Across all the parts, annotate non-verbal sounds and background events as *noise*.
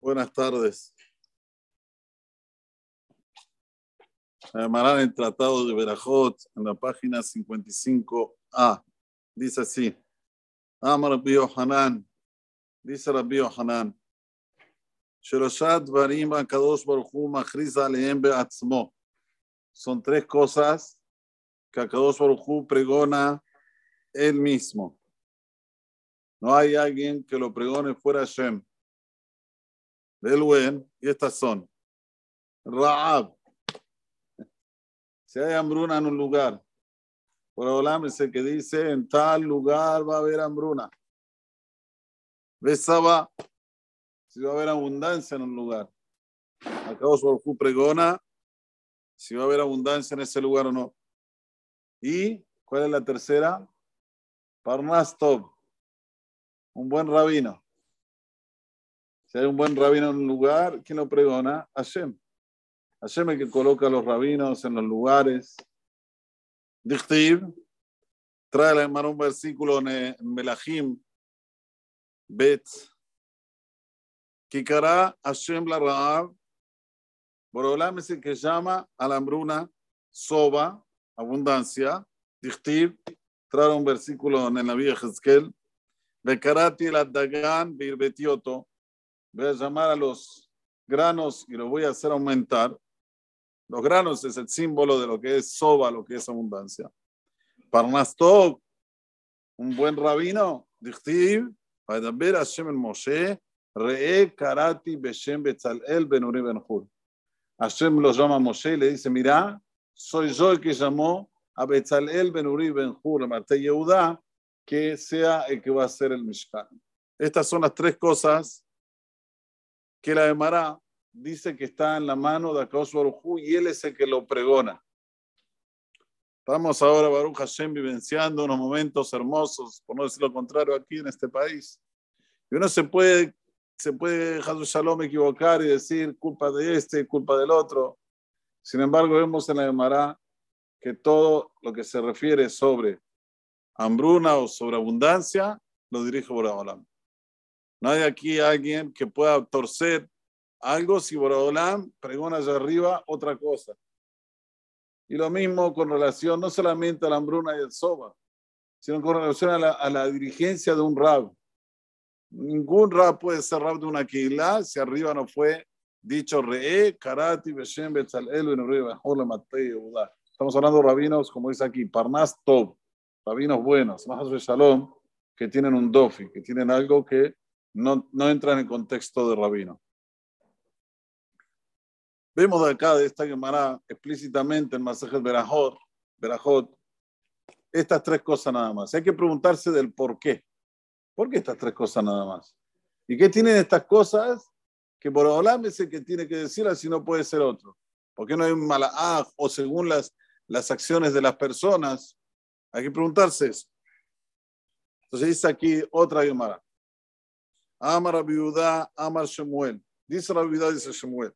Buenas tardes. Amarán el Tratado de Berajot en la página 55a. Dice así. Amar Rabbi Hanan. Dice Rabbi Hanan. Son tres cosas que Kadosh Baruch Hu pregona él mismo. No hay alguien que lo pregone fuera Shem. Del buen, y estas son. Raab. Si hay hambruna en un lugar, por Olam es el que dice, en tal lugar va a haber hambruna. Besaba, si va a haber abundancia en un lugar. Acá su pregona si va a haber abundancia en ese lugar o no. ¿Y cuál es la tercera? Parnastov, un buen rabino. Si hay un buen rabino en un lugar, ¿quién lo pregona? Hashem. Hashem es que coloca a los rabinos en los lugares. Dichtiv, trae la un versículo en Melahim, Bet, Kikara Hashem la Raab, Borolam es el que llama a la hambruna, soba, abundancia, Dichtiv, trae un versículo en la vía Jezkel, Bekarati el Dagan, Birbetioto, voy a llamar a los granos y los voy a hacer aumentar. Los granos es el símbolo de lo que es soba, lo que es abundancia. Parnastov, un buen rabino, Dichtiv, Vadaber Hashem el Moshe, Re'e Karati Beshem Betzalel Ben Uri Ben Hur. Hashem lo llama a Moshe y le dice, mira, soy yo el que llamó a Betzalel Ben Uri Ben Hur, Marte Yehuda, que sea el que va a ser el Mishkan. Estas son las tres cosas que la Emara dice que está en la mano de Akaos Baruj y él es el que lo pregona. Estamos ahora, Baruch Hashem, vivenciando unos momentos hermosos, por no decir lo contrario, aquí en este país. Y uno se puede, se puede, Shalom, equivocar y decir culpa de este, culpa del otro. Sin embargo, vemos en la Gemara que todo lo que se refiere sobre hambruna o sobre abundancia lo dirige Boraholam. No hay aquí alguien que pueda torcer algo si Boraholam pregona allá arriba otra cosa. Y lo mismo con relación no solamente a la hambruna y el soba, sino con relación a la, a dirigencia de un rab. Ningún rab puede ser rab de una keilah si arriba no fue dicho Re'e, Karati, Beshem, Betzalel, Estamos hablando de rabinos, como dice aquí, Parnas Tov, rabinos buenos, más de Shalom, que tienen un dofi, que tienen algo que no, no entra en el contexto de rabino. Vemos de acá, de esta Gemara, explícitamente en Masajes Berajot, Berajot, estas tres cosas nada más. Hay que preguntarse del por qué. ¿Por qué estas tres cosas nada más? ¿Y qué tienen estas cosas? Que por Olam es el que tiene que decirlas si no puede ser otro. ¿Por qué no hay un malaj o según las, las acciones de las personas? Hay que preguntarse eso. Entonces dice aquí otra Gemara. Amar viuda, Amar Shemuel. Dice la viuda, dice Shemuel.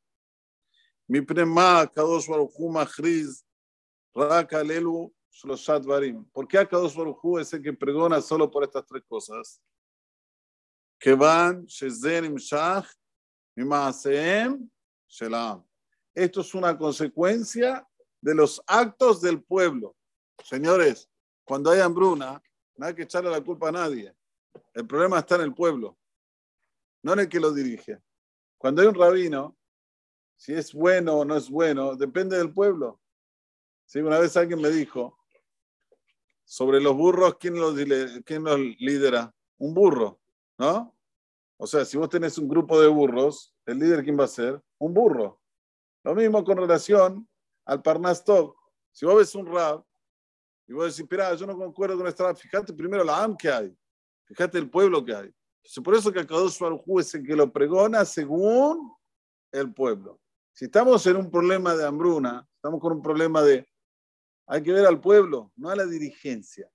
Mi prema, Kadosh Baruchu Machriz, Raka Lelu, Shloshat Barim. ¿Por qué Kadosh Baruchu es el que pregona solo por estas tres cosas? Que van, Shezen Imshach, Mimaaseem, Shelam. Esto es una consecuencia de los actos del pueblo. Señores, cuando hay hambruna, no hay que echarle la culpa a nadie. El problema está en el pueblo, no en el que lo dirige. Cuando hay un rabino, si es bueno o no es bueno, depende del pueblo. ¿Sí? Una vez alguien me dijo, sobre los burros, ¿quién los, ¿quién los lidera? Un burro, ¿no? O sea, si vos tenés un grupo de burros, ¿el líder quién va a ser? Un burro. Lo mismo con relación al Parnas Si vos ves un rab y vos decís, mira, yo no concuerdo con esta fíjate primero la AM que hay, fíjate el pueblo que hay. Entonces, por eso que Kadosh Baruj es el que lo pregona según el pueblo. Si estamos en un problema de hambruna, estamos con un problema de... Hay que ver al pueblo, no a la dirigencia.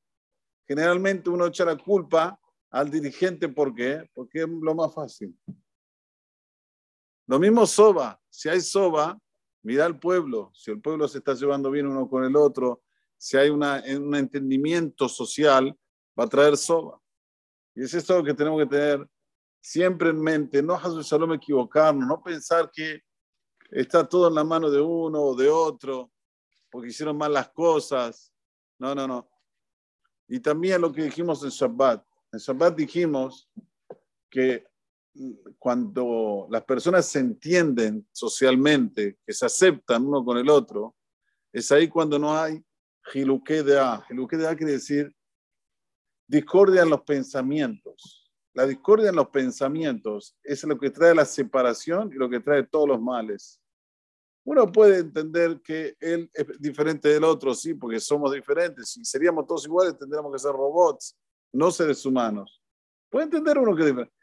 Generalmente uno echa la culpa al dirigente, ¿por qué? Porque es lo más fácil. Lo mismo soba. Si hay soba, mira al pueblo. Si el pueblo se está llevando bien uno con el otro, si hay una, un entendimiento social, va a traer soba. Y es esto que tenemos que tener siempre en mente, no solo equivocarnos, no pensar que está todo en la mano de uno o de otro, porque hicieron mal las cosas. No, no, no. Y también lo que dijimos en Shabbat. En Shabbat dijimos que cuando las personas se entienden socialmente, que se aceptan uno con el otro, es ahí cuando no hay giluque de A. De A quiere decir discordia en los pensamientos. La discordia en los pensamientos es lo que trae la separación y lo que trae todos los males. Uno puede entender que él es diferente del otro, sí, porque somos diferentes. Si seríamos todos iguales, tendríamos que ser robots, no seres humanos. Puede entender uno que es diferente,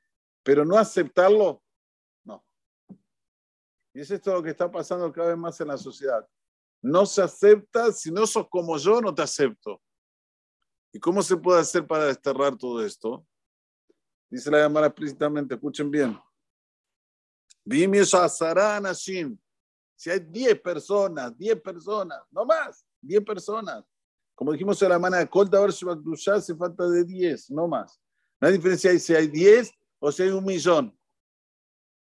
pero no aceptarlo, no. Y es esto lo que está pasando cada vez más en la sociedad. No se acepta, si no sos como yo, no te acepto. ¿Y cómo se puede hacer para desterrar todo esto? Dice la llamada explícitamente, escuchen bien. Si hay 10 personas, 10 personas, no más, 10 personas. Como dijimos en la mano de Colta, si hace falta de 10, no más. No hay diferencia si hay 10 o si hay un millón.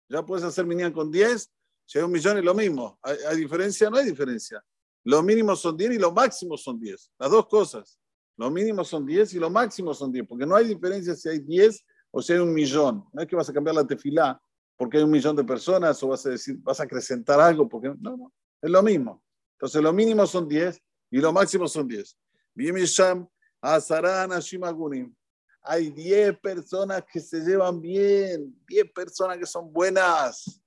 Ya puedes hacer minián con 10, si hay un millón es lo mismo. ¿Hay, ¿Hay, diferencia? No hay diferencia. Lo mínimo son 10 y lo máximo son 10. Las dos cosas. Lo mínimo son 10 y lo máximo son 10, porque no hay diferencia si hay 10 o si hay un millón. No es que vas a cambiar la tefilá porque hay un millón de personas o vas a decir, vas a acrecentar algo, porque no, no, es lo mismo. Entonces, lo mínimo son 10 y lo máximo son 10. Hay 10 personas que se llevan bien, 10 personas que son buenas.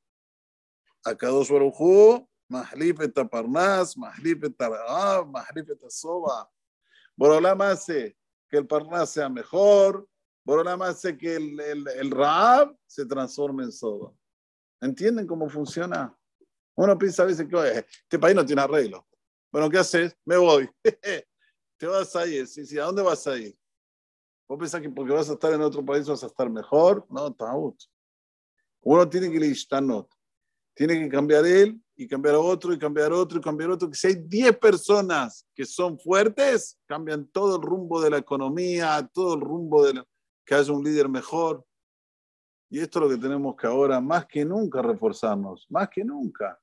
Akadosh Baruj Mahlif et Parnas, et Mahlif et Soba. Borolama hace que el Parnas sea mejor, Borolama hace que el, el, el Raab se transforme en soda. ¿Entienden cómo funciona? Uno piensa a veces que este país no tiene arreglo. Bueno, ¿qué haces? Me voy. *laughs* Te vas a ir. Sí, sí, ¿a dónde vas a ir? ¿Vos pensás que porque vas a estar en otro país vas a estar mejor? No, taut. Uno tiene que nota. Tiene que cambiar él y cambiar a otro y cambiar a otro y cambiar a otro. Que si hay 10 personas que son fuertes, cambian todo el rumbo de la economía, todo el rumbo de la que haya un líder mejor. Y esto es lo que tenemos que ahora, más que nunca, reforzarnos, más que nunca.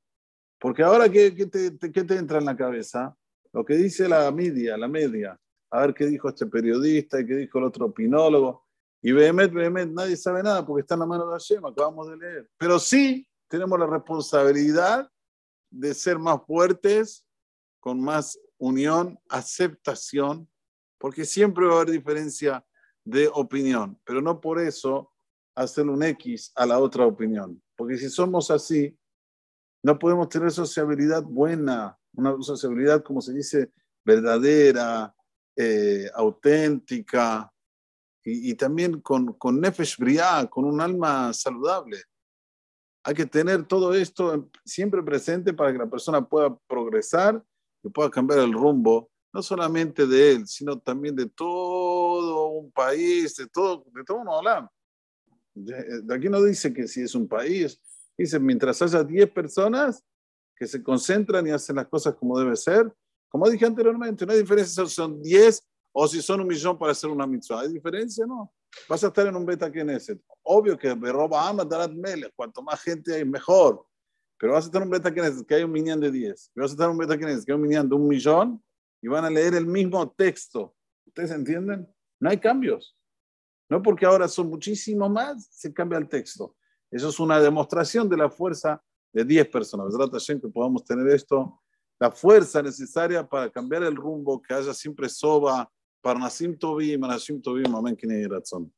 Porque ahora, ¿qué, qué te entra en la cabeza? Lo que dice la media, la media. A ver qué dijo este periodista y qué dijo el otro opinólogo. Y Behemet, Behemet, nadie sabe nada porque está en la mano de Hashem, acabamos de leer. Pero sí tenemos la responsabilidad de ser más fuertes, con más unión, aceptación, porque siempre va a haber diferencia de opinión, pero no por eso hacer un X a la otra opinión. Porque si somos así, no podemos tener sociabilidad buena, una sociabilidad, como se dice, verdadera, eh, auténtica y, también con, con nefesh con un alma saludable. Hay que tener todo esto siempre presente para que la persona pueda progresar y pueda cambiar el rumbo no solamente de él, sino también de todo un país, de todo, de todo un hola. De, aquí no dice que si es un país, dice mientras haya 10 personas que se concentran y hacen las cosas como debe ser, como dije anteriormente, no hay diferencia si son 10 o si son un millón para hacer una mitzvah. ¿Hay diferencia? No. Vas a estar en un beta ese. Obvio que roba ama darat mele. Cuanto más gente hay, mejor. Pero vas a estar en un beta que hay un minián de 10. Vas a estar en un beta que hay un minián de un millón y van a leer el mismo texto. ¿Ustedes entienden? No hay cambios. No porque ahora son muchísimo más, se cambia el texto. Eso es una demostración de la fuerza de 10 personas. ¿Verdad, que podamos tener esto? La fuerza necesaria para cambiar el rumbo, que haya siempre soba, para Nasim Tovim, Nasim Tovim, amén, que ni razón.